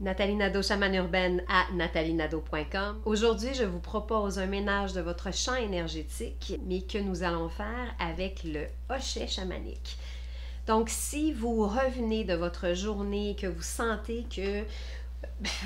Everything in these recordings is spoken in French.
Nathalie Nadeau, chamane urbaine à nathalienado.com. Aujourd'hui, je vous propose un ménage de votre champ énergétique, mais que nous allons faire avec le hochet chamanique. Donc, si vous revenez de votre journée, que vous sentez que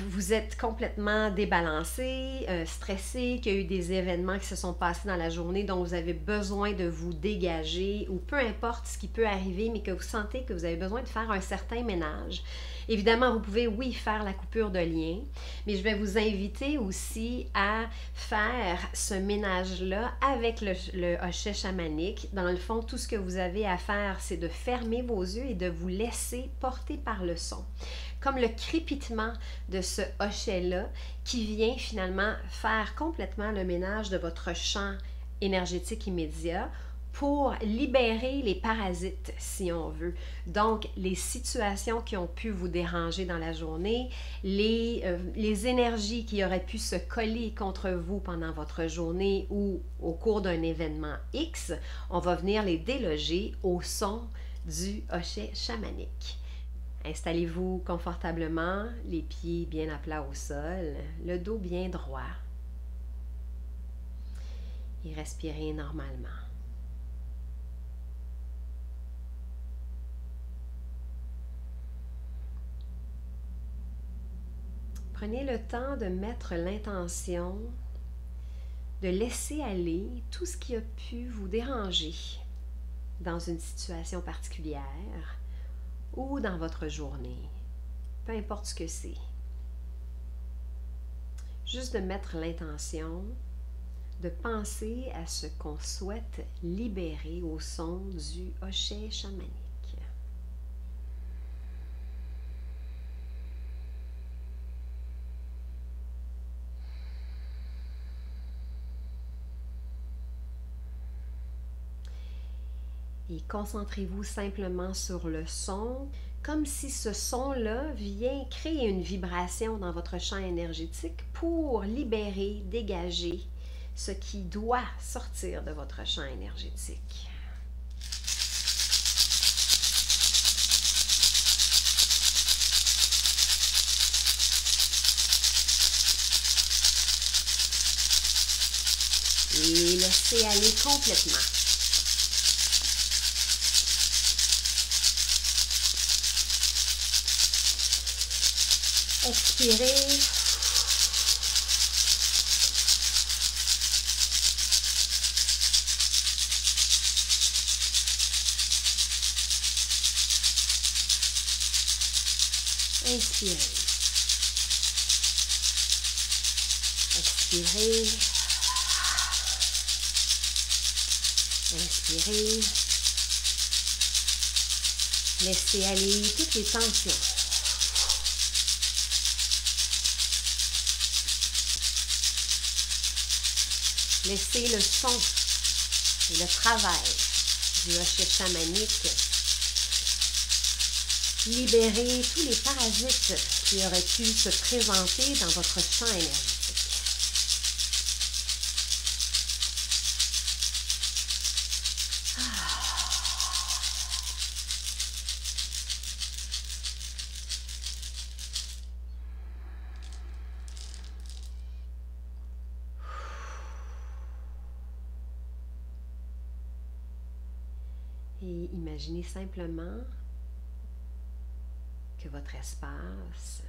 vous êtes complètement débalancé, euh, stressé, qu'il y a eu des événements qui se sont passés dans la journée dont vous avez besoin de vous dégager ou peu importe ce qui peut arriver, mais que vous sentez que vous avez besoin de faire un certain ménage. Évidemment, vous pouvez, oui, faire la coupure de lien, mais je vais vous inviter aussi à faire ce ménage-là avec le, le hochet chamanique. Dans le fond, tout ce que vous avez à faire, c'est de fermer vos yeux et de vous laisser porter par le son comme le crépitement de ce hochet-là qui vient finalement faire complètement le ménage de votre champ énergétique immédiat pour libérer les parasites, si on veut. Donc, les situations qui ont pu vous déranger dans la journée, les, euh, énergies qui auraient pu se coller contre vous pendant votre journée ou au cours d'un événement X, on va venir les déloger au son du hochet chamanique. Installez-vous confortablement, les pieds bien à plat au sol, le dos bien droit. Et respirez normalement. Prenez le temps de mettre l'intention de laisser aller tout ce qui a pu vous déranger dans une situation particulière ou dans votre journée, peu importe ce que c'est. Juste de mettre l'intention de penser à ce qu'on souhaite libérer au son du hochet chamanique. Et concentrez-vous simplement sur le son, comme si ce son-là vient créer une vibration dans votre champ énergétique pour libérer, dégager ce qui doit sortir de votre champ énergétique. Et laissez aller complètement. Expirez. Inspirez. Expirez. Inspirez. Laissez aller toutes les tensions. Laissez le son et le travail du hochet chamanique libérer tous les parasites qui auraient pu se présenter dans votre champ. Et imaginez simplement que votre espace,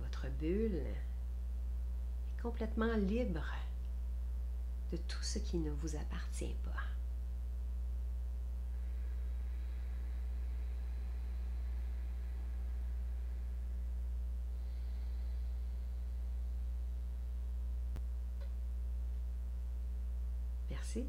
votre bulle est complètement libre de tout ce qui ne vous appartient pas. Merci.